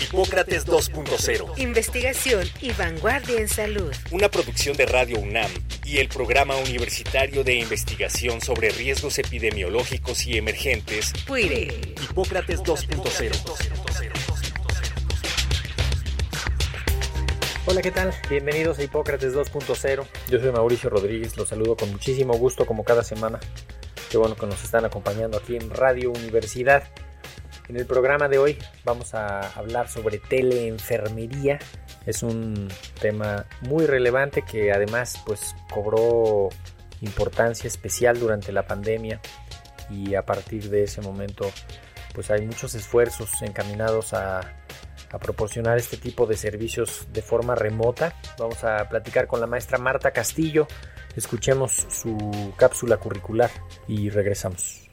Hipócrates 2.0. Investigación y vanguardia en salud. Una producción de Radio UNAM y el Programa Universitario de Investigación sobre Riesgos Epidemiológicos y Emergentes. PUIRE. Hipócrates 2.0. Hola, ¿qué tal? Bienvenidos a Hipócrates 2.0. Yo soy Mauricio Rodríguez, los saludo con muchísimo gusto como cada semana. Qué bueno que nos están acompañando aquí en Radio Universidad. En el programa de hoy vamos a hablar sobre teleenfermería. Es un tema muy relevante que además pues cobró importancia especial durante la pandemia y a partir de ese momento pues hay muchos esfuerzos encaminados a, proporcionar este tipo de servicios de forma remota. Vamos a platicar con la maestra Marta Castillo. Escuchemos su cápsula curricular y regresamos.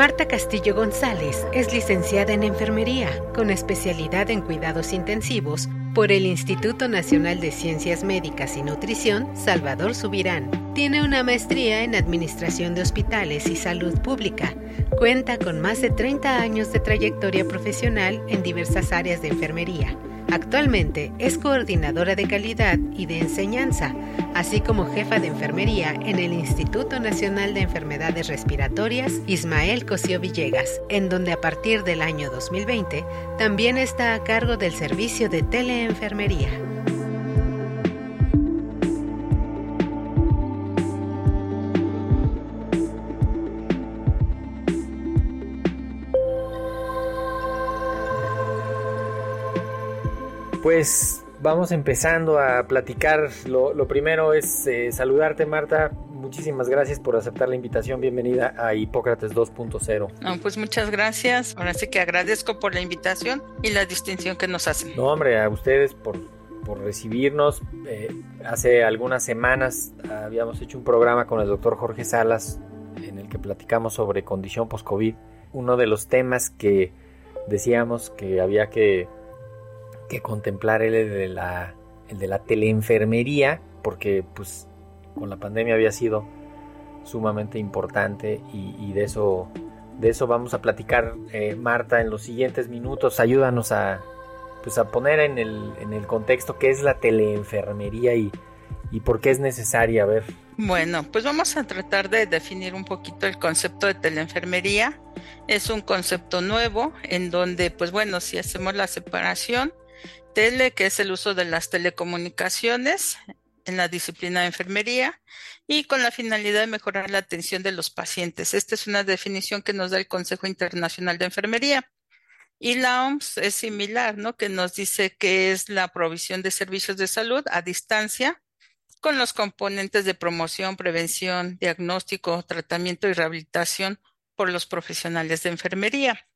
Marta Castillo González es licenciada en enfermería con especialidad en cuidados intensivos por el Instituto Nacional de Ciencias Médicas y Nutrición Salvador Subirán. Tiene una maestría en Administración de Hospitales y Salud Pública. Cuenta con más de 30 años de trayectoria profesional en diversas áreas de enfermería Actualmente es coordinadora de calidad y de enseñanza, así como jefa de enfermería en el Instituto Nacional de Enfermedades Respiratorias Ismael Cosío Villegas, en donde a partir del año 2020 también está a cargo del servicio de teleenfermería. Pues vamos empezando a platicar. Lo, primero es eh, saludarte, Marta. Muchísimas gracias por aceptar la invitación. Bienvenida a Hipócrates 2.0. pues muchas gracias. Ahora sí que agradezco por la invitación y la distinción que nos hacen. No, hombre, a ustedes por, por recibirnos. Eh, hace algunas semanas habíamos hecho un programa con el doctor Jorge Salas en el que platicamos sobre condición post-COVID. Uno de los temas que decíamos que había que que contemplar el de la, el de la teleenfermería, porque pues con la pandemia había sido sumamente importante y, de eso de eso vamos a platicar eh, Marta en los siguientes minutos. Ayúdanos a pues a poner en el, en el contexto qué es la teleenfermería y, y por qué es necesaria. A ver. Bueno pues vamos a tratar de definir un poquito el concepto de teleenfermería. Es un concepto nuevo en donde pues bueno si hacemos la separación tele, que es el uso de las telecomunicaciones en la disciplina de enfermería y con la finalidad de mejorar la atención de los pacientes. Esta es una definición que nos da el Consejo Internacional de Enfermería. Y la OMS es similar, ¿no? Que nos dice que es la provisión de servicios de salud a distancia con los componentes de promoción, prevención, diagnóstico, tratamiento y rehabilitación por los profesionales de enfermería.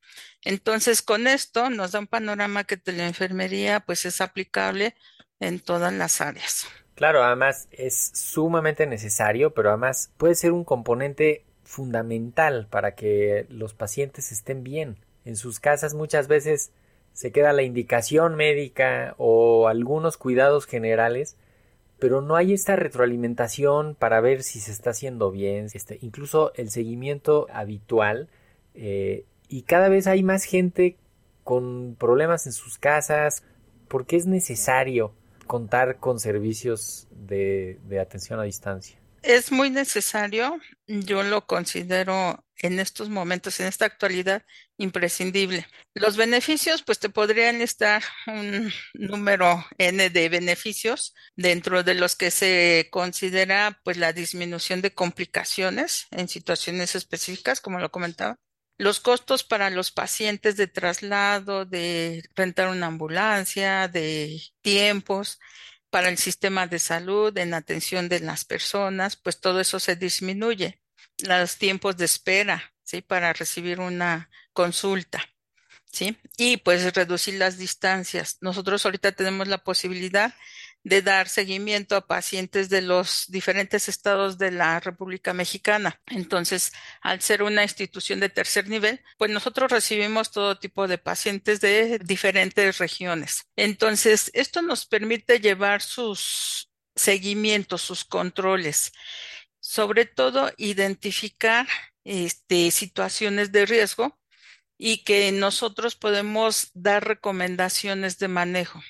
Entonces, con esto nos da un panorama que la enfermería pues es aplicable en todas las áreas. Claro, además es sumamente necesario, pero además puede ser un componente fundamental para que los pacientes estén bien. En sus casas muchas veces se queda la indicación médica o algunos cuidados generales, pero no hay esta retroalimentación para ver si se está haciendo bien, incluso el seguimiento habitual eh, y cada vez hay más gente con problemas en sus casas porque es necesario contar con servicios de, atención a distancia. Es muy necesario, yo lo considero en estos momentos, en esta actualidad, imprescindible. Los beneficios, pues te podrían estar un número N de beneficios, dentro de los que se considera pues la disminución de complicaciones en situaciones específicas, como lo comentaba, los costos para los pacientes de traslado, de rentar una ambulancia, de tiempos para el sistema de salud, en atención de las personas, pues todo eso se disminuye. Los tiempos de espera, ¿sí? Para recibir una consulta, ¿sí? Y pues reducir las distancias. Nosotros ahorita tenemos la posibilidad de dar seguimiento a pacientes de los diferentes estados de la República Mexicana. Entonces, al ser una institución de tercer nivel, pues nosotros recibimos todo tipo de pacientes de diferentes regiones. Entonces, esto nos permite llevar sus seguimientos, sus controles, sobre todo identificar este, situaciones de riesgo y que nosotros podemos dar recomendaciones de manejo.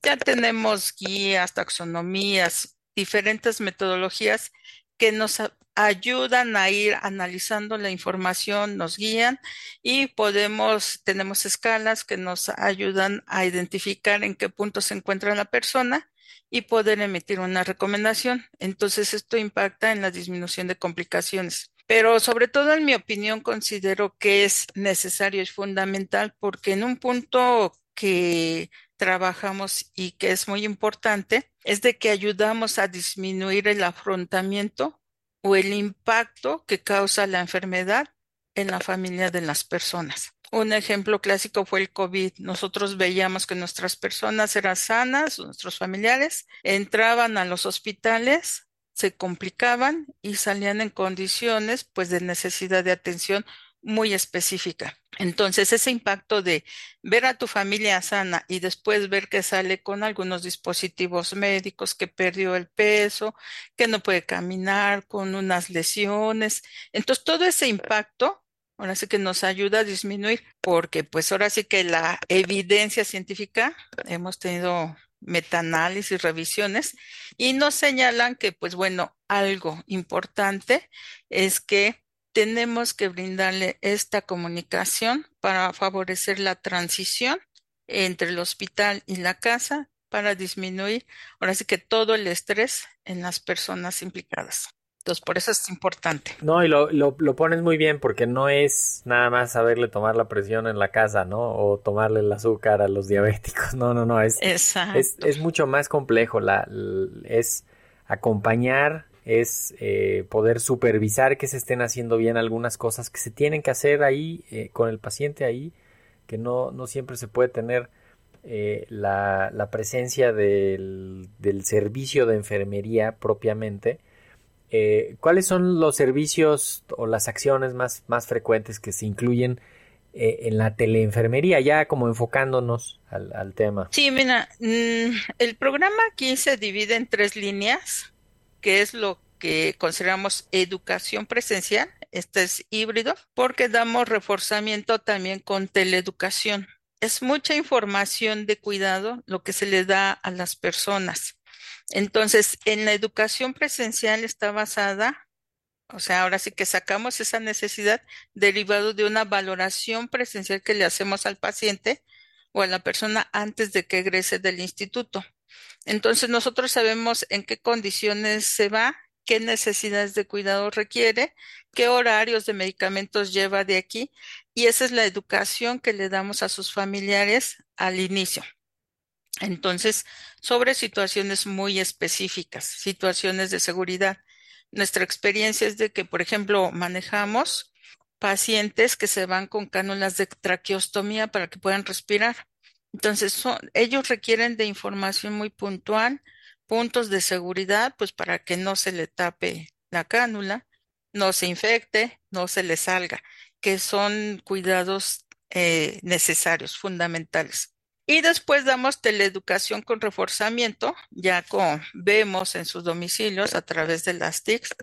Ya tenemos guías, taxonomías, diferentes metodologías que nos ayudan a ir analizando la información, nos guían y podemos, tenemos escalas que nos ayudan a identificar en qué punto se encuentra la persona y poder emitir una recomendación. Entonces, esto impacta en la disminución de complicaciones. Pero sobre todo, en mi opinión, considero que es necesario, y fundamental, porque en un punto que trabajamos y que es muy importante es de que ayudamos a disminuir el afrontamiento o el impacto que causa la enfermedad en la familia de las personas. Un ejemplo clásico fue el COVID. Nosotros veíamos que nuestras personas eran sanas, nuestros familiares entraban a los hospitales, se complicaban y salían en condiciones pues de necesidad de atención muy específica. Entonces, ese impacto de ver a tu familia sana y después ver que sale con algunos dispositivos médicos, que perdió el peso, que no puede caminar, con unas lesiones. Entonces, todo ese impacto, ahora sí que nos ayuda a disminuir, porque pues ahora sí que la evidencia científica, hemos tenido metaanálisis, revisiones, y nos señalan que, pues bueno, algo importante es que tenemos que brindarle esta comunicación para favorecer la transición entre el hospital y la casa para disminuir, ahora sí que todo el estrés en las personas implicadas. Entonces, por eso es importante. No, y lo, lo, pones muy bien porque no es nada más saberle tomar la presión en la casa, ¿no? O tomarle el azúcar a los diabéticos. No, no, no. Es, es, es, mucho más complejo. La, es acompañar es eh, poder supervisar que se estén haciendo bien algunas cosas que se tienen que hacer ahí eh, con el paciente ahí, que no, no siempre se puede tener eh, la, la, presencia del, del, servicio de enfermería propiamente. ¿Cuáles son los servicios o las acciones más, más frecuentes que se incluyen en la teleenfermería, ya como enfocándonos al, al tema? Sí, mira, mm, el programa aquí se divide en tres líneas que es lo que consideramos educación presencial, este es híbrido, porque damos reforzamiento también con teleeducación. Es mucha información de cuidado lo que se le da a las personas. Entonces, en la educación presencial está basada, o sea, ahora sí que sacamos esa necesidad derivado de una valoración presencial que le hacemos al paciente o a la persona antes de que egrese del instituto. Entonces nosotros sabemos en qué condiciones se va, qué necesidades de cuidado requiere, qué horarios de medicamentos lleva de aquí y esa es la educación que le damos a sus familiares al inicio. Entonces, sobre situaciones muy específicas, situaciones de seguridad. Nuestra experiencia es de que, por ejemplo, manejamos pacientes que se van con cánulas de traqueostomía para que puedan respirar. Entonces, ellos requieren de información muy puntual, puntos de seguridad, pues para que no se le tape la cánula, no se infecte, no se le salga, que son cuidados eh, necesarios, fundamentales. Y después damos teleeducación con reforzamiento, ya con, vemos en sus domicilios a través de las TICs,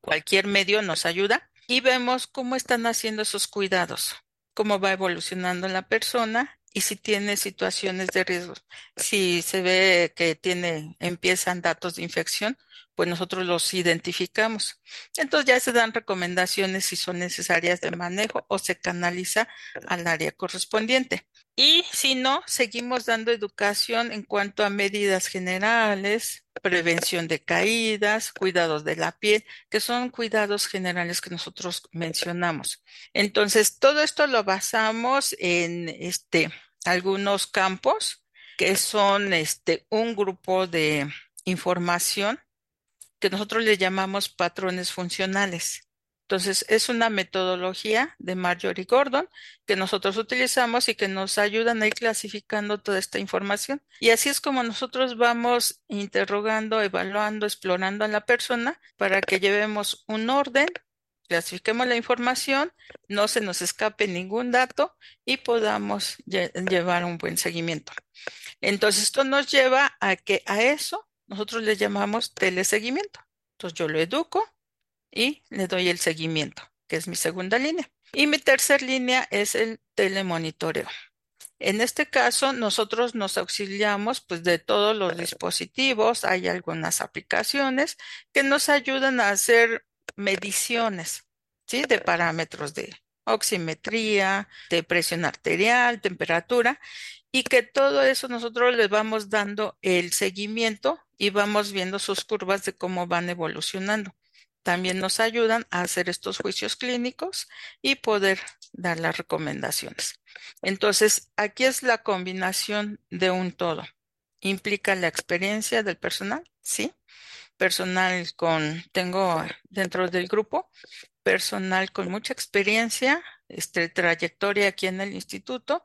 cualquier medio nos ayuda y vemos cómo están haciendo esos cuidados, cómo va evolucionando la persona y si tiene situaciones de riesgo. Si se ve que tiene, empiezan datos de infección, pues nosotros los identificamos. Entonces ya se dan recomendaciones si son necesarias de manejo o se canaliza al área correspondiente. Y si no, seguimos dando educación en cuanto a medidas generales, prevención de caídas, cuidados de la piel, que son cuidados generales que nosotros mencionamos. Entonces, todo esto lo basamos en este algunos campos que son este un grupo de información que nosotros le llamamos patrones funcionales. Entonces, es una metodología de Marjorie Gordon que nosotros utilizamos y que nos ayudan a ir clasificando toda esta información. Y así es como nosotros vamos interrogando, evaluando, explorando a la persona para que llevemos un orden, clasifiquemos la información, no se nos escape ningún dato y podamos llevar un buen seguimiento. Entonces, esto nos lleva a que a eso nosotros le llamamos teleseguimiento. Entonces, yo lo educo, y le doy el seguimiento, que es mi segunda línea. Y mi tercera línea es el telemonitoreo. En este caso, nosotros nos auxiliamos pues, de todos los dispositivos. Hay algunas aplicaciones que nos ayudan a hacer mediciones ¿sí? de parámetros de oximetría, de presión arterial, temperatura, y que todo eso nosotros les vamos dando el seguimiento y vamos viendo sus curvas de cómo van evolucionando también nos ayudan a hacer estos juicios clínicos y poder dar las recomendaciones. Entonces, aquí es la combinación de un todo. Implica la experiencia del personal, ¿sí? Personal con, tengo dentro del grupo, personal con mucha experiencia, este, trayectoria aquí en el instituto,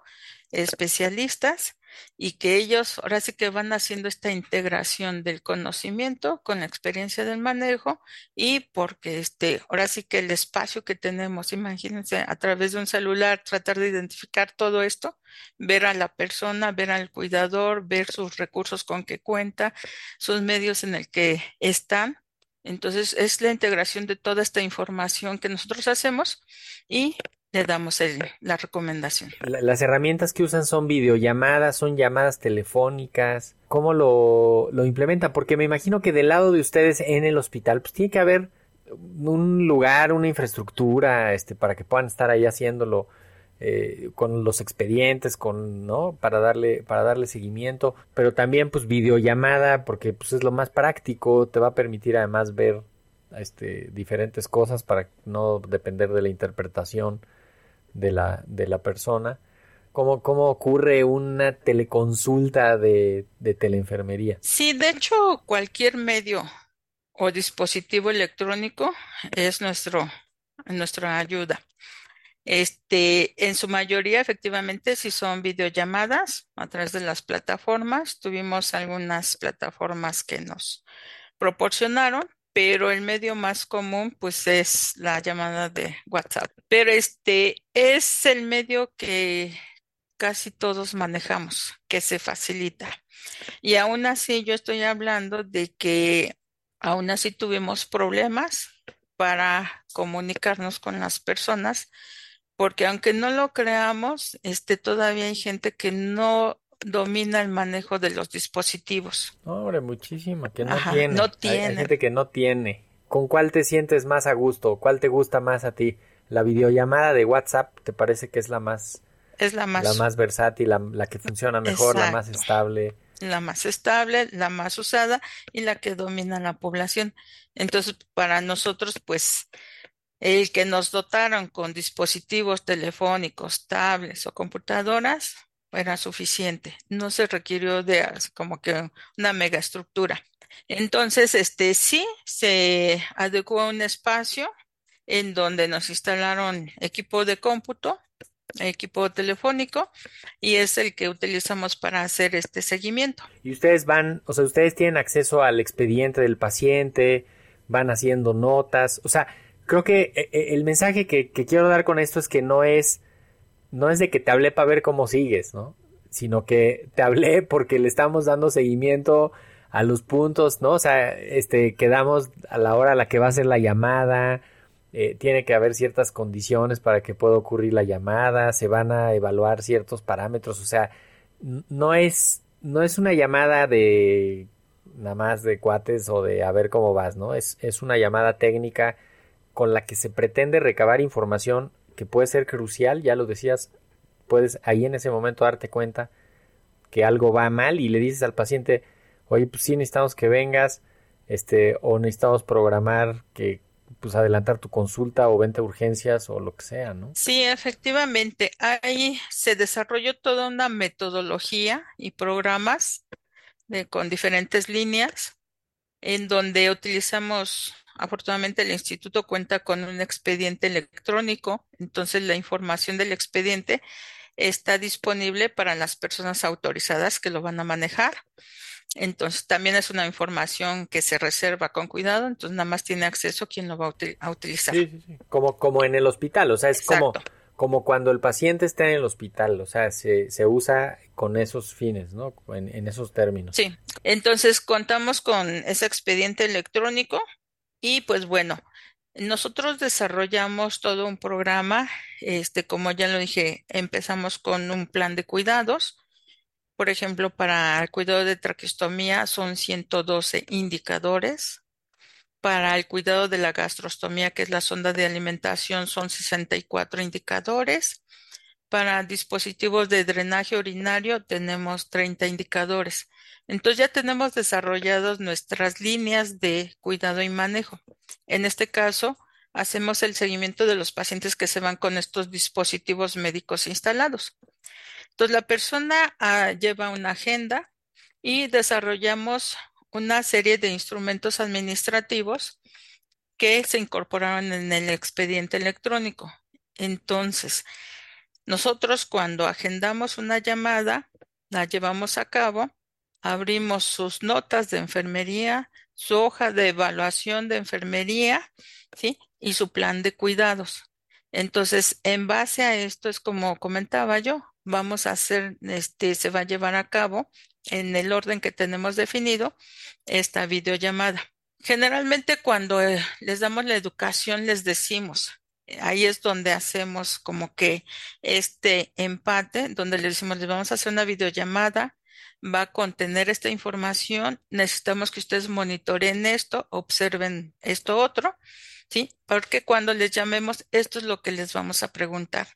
especialistas y que ellos ahora sí que van haciendo esta integración del conocimiento con la experiencia del manejo y porque este, ahora sí que el espacio que tenemos, imagínense a través de un celular tratar de identificar todo esto, ver a la persona, ver al cuidador, ver sus recursos con que cuenta, sus medios en el que están. Entonces es la integración de toda esta información que nosotros hacemos y le damos la recomendación. las herramientas que usan son videollamadas, son llamadas telefónicas. ¿Cómo lo, lo implementan? Porque me imagino que del lado de ustedes en el hospital, pues tiene que haber un lugar, una infraestructura, este, para que puedan estar ahí haciéndolo. Eh, con los expedientes, con, ¿no? Para darle, para darle seguimiento, pero también pues videollamada, porque pues es lo más práctico, te va a permitir además ver este, diferentes cosas para no depender de la interpretación de la, de la persona. ¿Cómo, ¿Cómo ocurre una teleconsulta de, de teleenfermería? Sí, de hecho, cualquier medio o dispositivo electrónico es nuestro, nuestra ayuda. Este, en su mayoría, efectivamente, si son videollamadas a través de las plataformas. Tuvimos algunas plataformas que nos proporcionaron pero el medio más común pues es la llamada de WhatsApp. Pero este es el medio que casi todos manejamos, que se facilita. Y aún así yo estoy hablando de que aún así tuvimos problemas para comunicarnos con las personas, porque aunque no lo creamos, este todavía hay gente que no domina el manejo de los dispositivos. Hombre, muchísima, que no tiene. No tiene. Hay, gente que no tiene. ¿Con cuál te sientes más a gusto? ¿Cuál te gusta más a ti? ¿La videollamada de WhatsApp te parece que es la más... Es la más... La más versátil, la, que funciona mejor, la más estable. La más estable, la más usada y la que domina la población. Entonces, para nosotros, pues, el que nos dotaron con dispositivos telefónicos, tablets o computadoras, era suficiente, no se requirió de como que una mega estructura. Entonces, este sí se adecuó un espacio en donde nos instalaron equipo de cómputo, equipo telefónico, y es el que utilizamos para hacer este seguimiento. Y ustedes van, o sea, ustedes tienen acceso al expediente del paciente, van haciendo notas, o sea, creo que eh, eh, el mensaje que quiero dar con esto es que no es no es de que te hablé para ver cómo sigues, ¿no? Sino que te hablé porque le estamos dando seguimiento a los puntos, ¿no? O sea, este, quedamos a la hora a la que va a ser la llamada, eh, tiene que haber ciertas condiciones para que pueda ocurrir la llamada, se van a evaluar ciertos parámetros, o sea, no es, no es una llamada de nada más de cuates o de a ver cómo vas, ¿no? Es, es una llamada técnica con la que se pretende recabar información que puede ser crucial, ya lo decías, puedes ahí en ese momento darte cuenta que algo va mal y le dices al paciente, oye, pues sí necesitamos que vengas, este, o necesitamos programar que, pues adelantar tu consulta o vente a urgencias o lo que sea, ¿no? Sí, efectivamente, ahí se desarrolló toda una metodología y programas con diferentes líneas en donde utilizamos afortunadamente el instituto cuenta con un expediente electrónico, entonces la información del expediente está disponible para las personas autorizadas que lo van a manejar. Entonces, también es una información que se reserva con cuidado, entonces nada más tiene acceso quien lo va a, utilizar. Sí, sí, sí. Como, como en el hospital, o sea, es como, como cuando el paciente está en el hospital, o sea, se, se usa con esos fines, ¿no? En, en esos términos. Sí, entonces contamos con ese expediente electrónico y pues bueno, nosotros desarrollamos todo un programa, este, como ya lo dije, empezamos con un plan de cuidados. Por ejemplo, para el cuidado de traqueostomía son 112 indicadores. Para el cuidado de la gastrostomía, que es la sonda de alimentación, son 64 indicadores. Para dispositivos de drenaje urinario tenemos 30 indicadores. Entonces ya tenemos desarrollados nuestras líneas de cuidado y manejo. En este caso, hacemos el seguimiento de los pacientes que se van con estos dispositivos médicos instalados. Entonces la persona ah, lleva una agenda y desarrollamos una serie de instrumentos administrativos que se incorporaron en el expediente electrónico. Entonces, nosotros cuando agendamos una llamada, la llevamos a cabo, abrimos sus notas de enfermería, su hoja de evaluación de enfermería, ¿sí? Y su plan de cuidados. Entonces, en base a esto es como comentaba yo, vamos a hacer, este, se va a llevar a cabo en el orden que tenemos definido esta videollamada. Generalmente cuando eh, les damos la educación les decimos, ahí es donde hacemos como que este empate, donde le decimos, les vamos a hacer una videollamada, va a contener esta información, necesitamos que ustedes monitoreen esto, observen esto otro, ¿sí? Porque cuando les llamemos, esto es lo que les vamos a preguntar.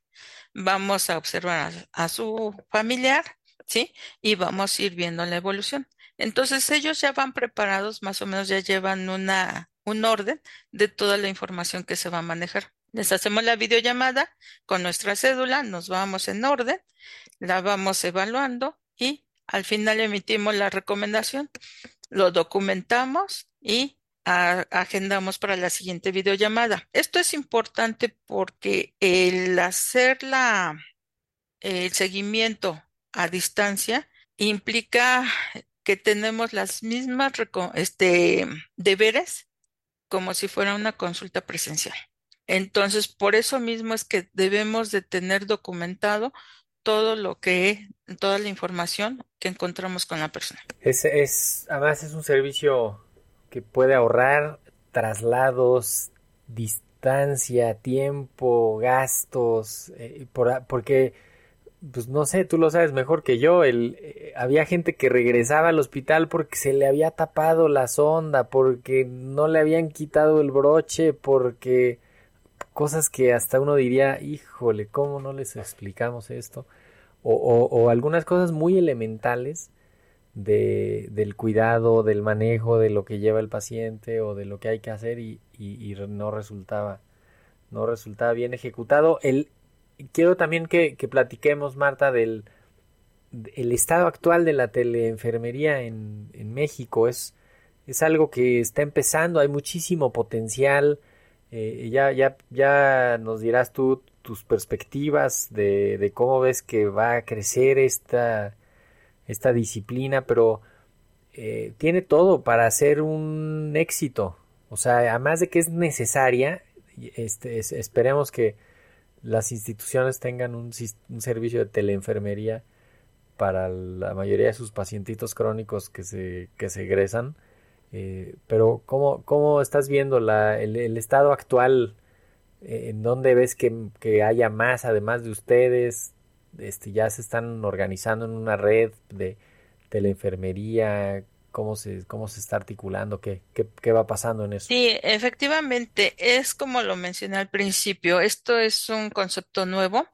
Vamos a observar a, a su familiar, ¿sí? Y vamos a ir viendo la evolución. Entonces ellos ya van preparados, más o menos ya llevan una, un orden de toda la información que se va a manejar. Les hacemos la videollamada con nuestra cédula, nos vamos en orden, la vamos evaluando y al final emitimos la recomendación, lo documentamos y agendamos para la siguiente videollamada. Esto es importante porque el hacer la, el seguimiento a distancia implica que tenemos las mismas este, deberes como si fuera una consulta presencial. Entonces, por eso mismo es que debemos de tener documentado todo lo que, toda la información que encontramos con la persona. Es, es, además es un servicio que puede ahorrar traslados, distancia, tiempo, gastos, eh, por, porque, pues no sé, tú lo sabes mejor que yo, el, eh, había gente que regresaba al hospital porque se le había tapado la sonda, porque no le habían quitado el broche, porque cosas que hasta uno diría, híjole, ¿cómo no les explicamos esto? O, algunas cosas muy elementales de, del cuidado, del manejo, de lo que lleva el paciente o de lo que hay que hacer y, no resultaba no resultaba bien ejecutado. El, quiero también que, platiquemos, Marta, del el estado actual de la teleenfermería en, en México. Es, es algo que está empezando, hay muchísimo potencial eh, ya, ya, ya nos dirás tú tus perspectivas de, de, cómo ves que va a crecer esta, esta disciplina, pero eh, tiene todo para ser un éxito. O sea, además de que es necesaria, este, esperemos que las instituciones tengan un, un servicio de teleenfermería para la mayoría de sus pacientitos crónicos que se, que se egresan eh, pero ¿cómo, ¿cómo, estás viendo la, el, estado actual? Eh, ¿En dónde ves que, que, haya más, además de ustedes? Este, ya se están organizando en una red de, de la enfermería. ¿Cómo se, ¿Cómo se está articulando? ¿Qué, ¿Qué, qué, va pasando en eso? Sí, efectivamente, es como lo mencioné al principio, esto es un concepto nuevo.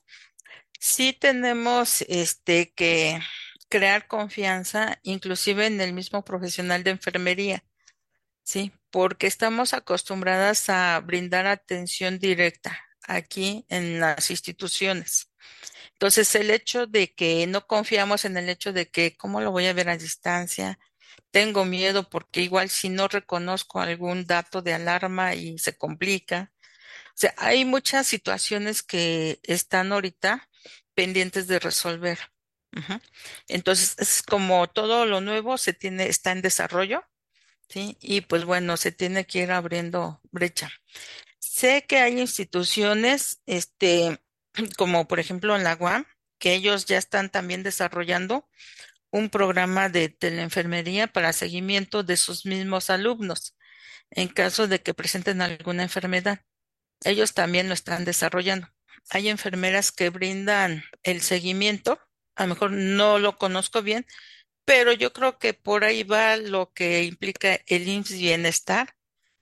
Sí tenemos este, que crear confianza, inclusive en el mismo profesional de enfermería. Sí, porque estamos acostumbradas a brindar atención directa aquí en las instituciones. Entonces, el hecho de que no confiamos en el hecho de que, ¿cómo lo voy a ver a distancia? tengo miedo porque igual si no reconozco algún dato de alarma y se complica. O sea, hay muchas situaciones que están ahorita pendientes de resolver. Entonces, es como todo lo nuevo se tiene, está en desarrollo, ¿sí? Y pues bueno, se tiene que ir abriendo brecha. Sé que hay instituciones, este, como por ejemplo en la UAM, que ellos ya están también desarrollando un programa de teleenfermería para seguimiento de sus mismos alumnos en caso de que presenten alguna enfermedad. Ellos también lo están desarrollando. Hay enfermeras que brindan el seguimiento, a lo mejor no lo conozco bien, pero yo creo que por ahí va lo que implica el IMSS Bienestar,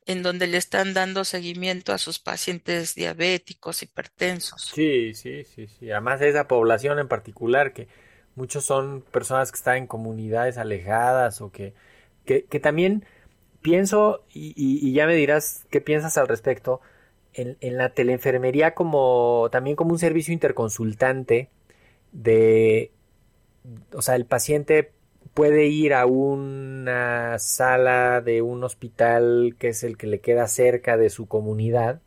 en donde le están dando seguimiento a sus pacientes diabéticos, hipertensos. Sí, sí, sí, sí. Además de esa población en particular que muchos son personas que están en comunidades alejadas o que, que, también pienso, y, ya me dirás qué piensas al respecto, en, en, la teleenfermería como también como un servicio interconsultante de, o sea, el paciente puede ir a una sala de un hospital que es el que le queda cerca de su comunidad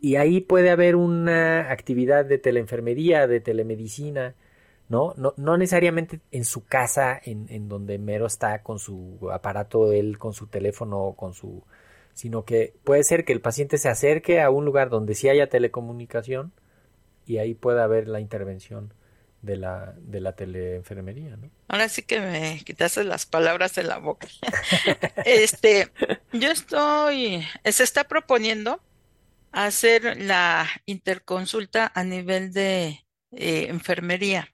y ahí puede haber una actividad de teleenfermería, de telemedicina, ¿no? No, no necesariamente en su casa, en, en, donde mero está con su aparato, él con su teléfono, con su... sino que puede ser que el paciente se acerque a un lugar donde sí haya telecomunicación y ahí pueda haber la intervención de la, de la teleenfermería, ¿no? Ahora sí que me quitaste las palabras de la boca. este, yo estoy, se está proponiendo hacer la interconsulta a nivel de eh, enfermería.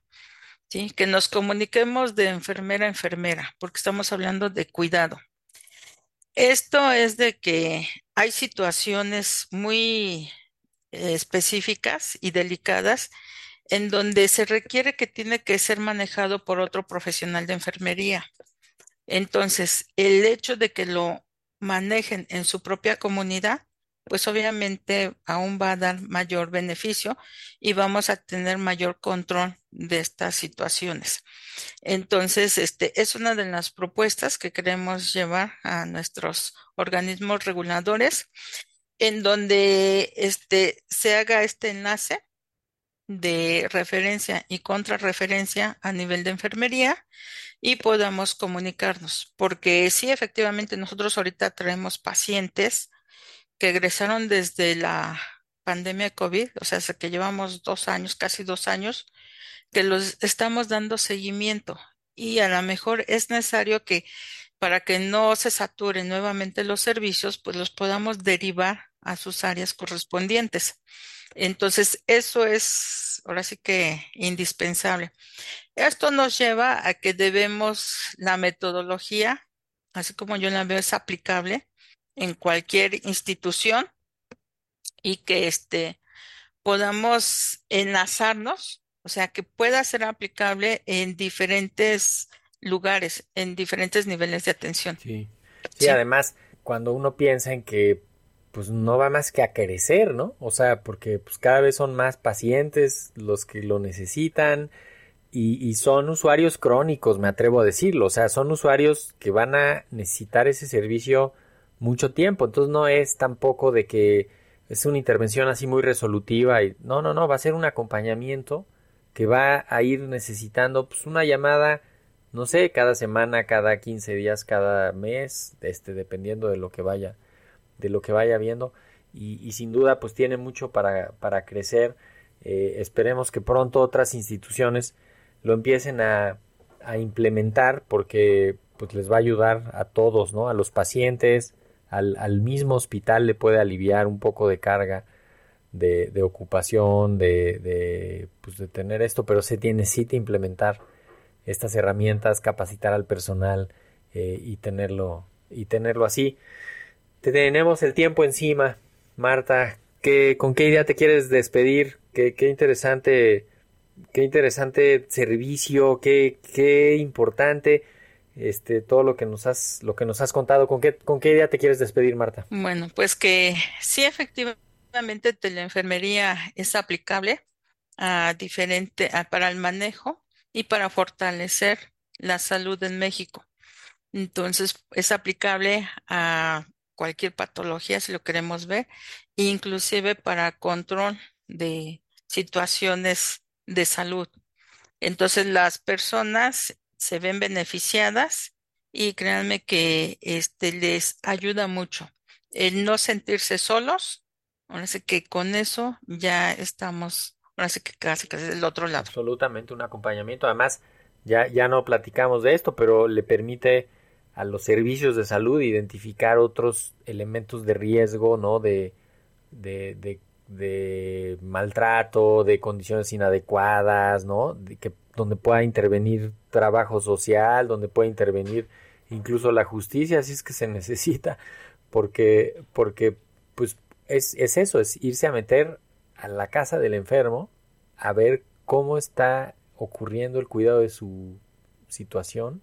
¿sí? Que nos comuniquemos de enfermera a enfermera, porque estamos hablando de cuidado. Esto es de que hay situaciones muy eh, específicas y delicadas en donde se requiere que tiene que ser manejado por otro profesional de enfermería. Entonces, el hecho de que lo manejen en su propia comunidad pues obviamente aún va a dar mayor beneficio y vamos a tener mayor control de estas situaciones. Entonces, este es una de las propuestas que queremos llevar a nuestros organismos reguladores en donde este se haga este enlace de referencia y contrarreferencia a nivel de enfermería y podamos comunicarnos, porque sí, efectivamente, nosotros ahorita traemos pacientes que egresaron desde la pandemia de COVID, o sea, que llevamos dos años, casi dos años, que los estamos dando seguimiento y a lo mejor es necesario que para que no se saturen nuevamente los servicios, pues los podamos derivar a sus áreas correspondientes. Entonces, eso es ahora sí que indispensable. Esto nos lleva a que debemos la metodología, así como yo la veo, es aplicable en cualquier institución y que este, podamos enlazarnos, o sea, que pueda ser aplicable en diferentes lugares, en diferentes niveles de atención. Sí, sí, además, cuando uno piensa en que pues no va más que a crecer, ¿no? O sea, porque pues cada vez son más pacientes los que lo necesitan y, y, son usuarios crónicos, me atrevo a decirlo, o sea, son usuarios que van a necesitar ese servicio mucho tiempo. Entonces no es tampoco de que es una intervención así muy resolutiva y no, no, no, va a ser un acompañamiento que va a ir necesitando pues una llamada, no sé, cada semana, cada 15 días, cada mes, este, dependiendo de lo que vaya, de lo que vaya viendo. Y, sin duda pues tiene mucho para, para crecer. Eh, esperemos que pronto otras instituciones lo empiecen a, a implementar porque pues les va a ayudar a todos, ¿no? A los pacientes, al, mismo hospital le puede aliviar un poco de carga de, de ocupación, de, de, pues de tener esto, pero se tiene, necesita implementar estas herramientas, capacitar al personal eh, y tenerlo y tenerlo así. Tenemos el tiempo encima, Marta. ¿qué, ¿Con qué idea te quieres despedir? Qué, interesante, qué interesante servicio, qué, importante este, todo lo que nos has, lo que nos has contado. ¿Con qué, con qué idea te quieres despedir, Marta? Bueno, pues que sí, efectivamente, la enfermería es aplicable a diferente, para el manejo y para fortalecer la salud en México. Entonces es aplicable a cualquier patología si lo queremos ver, inclusive para control de situaciones de salud. Entonces las personas se ven beneficiadas y créanme que este les ayuda mucho el no sentirse solos. Ahora sí que con eso ya estamos, ahora sí que casi casi del otro lado. Absolutamente un acompañamiento. Además, ya, ya no platicamos de esto, pero le permite a los servicios de salud identificar otros elementos de riesgo, ¿no? De, de, de, de maltrato, de condiciones inadecuadas, ¿no? De que, donde pueda intervenir trabajo social, donde pueda intervenir incluso la justicia, si es que se necesita, porque, porque pues es, es eso, es irse a meter a la casa del enfermo a ver cómo está ocurriendo el cuidado de su situación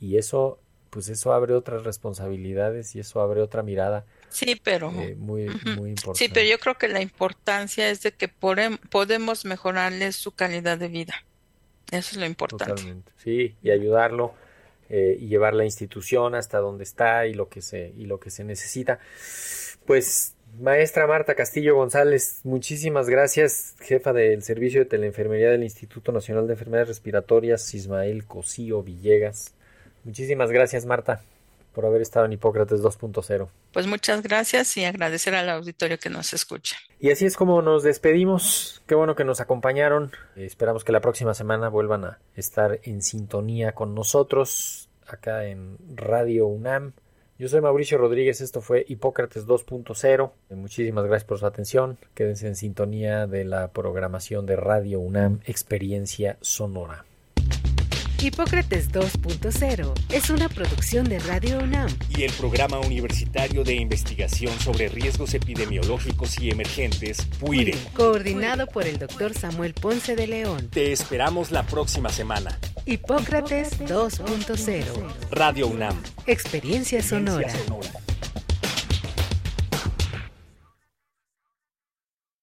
y eso pues eso abre otras responsabilidades y eso abre otra mirada. Sí, pero eh, muy, muy importante. Sí, pero yo creo que la importancia es de que podemos mejorarle su calidad de vida. Eso es lo importante. Totalmente. Sí, y ayudarlo eh, y llevar la institución hasta donde está y lo que se y lo que se necesita. Pues Maestra Marta Castillo González, muchísimas gracias, jefa del Servicio de Teleenfermería del Instituto Nacional de Enfermedades Respiratorias, Ismael Cosío Villegas. Muchísimas gracias, Marta, por haber estado en Hipócrates 2.0. Pues muchas gracias y agradecer al auditorio que nos escucha. Y así es como nos despedimos. Qué bueno que nos acompañaron. Esperamos que la próxima semana vuelvan a estar en sintonía con nosotros acá en Radio UNAM. Yo soy Mauricio Rodríguez, esto fue Hipócrates 2.0. Muchísimas gracias por su atención. Quédense en sintonía de la programación de Radio UNAM Experiencia Sonora. Hipócrates 2.0 es una producción de Radio UNAM y el Programa Universitario de Investigación sobre Riesgos Epidemiológicos y Emergentes, PUIRE, coordinado por el doctor Samuel Ponce de León. Te esperamos la próxima semana. Hipócrates 2.0 Radio UNAM. Experiencia sonora. Experiencia sonora.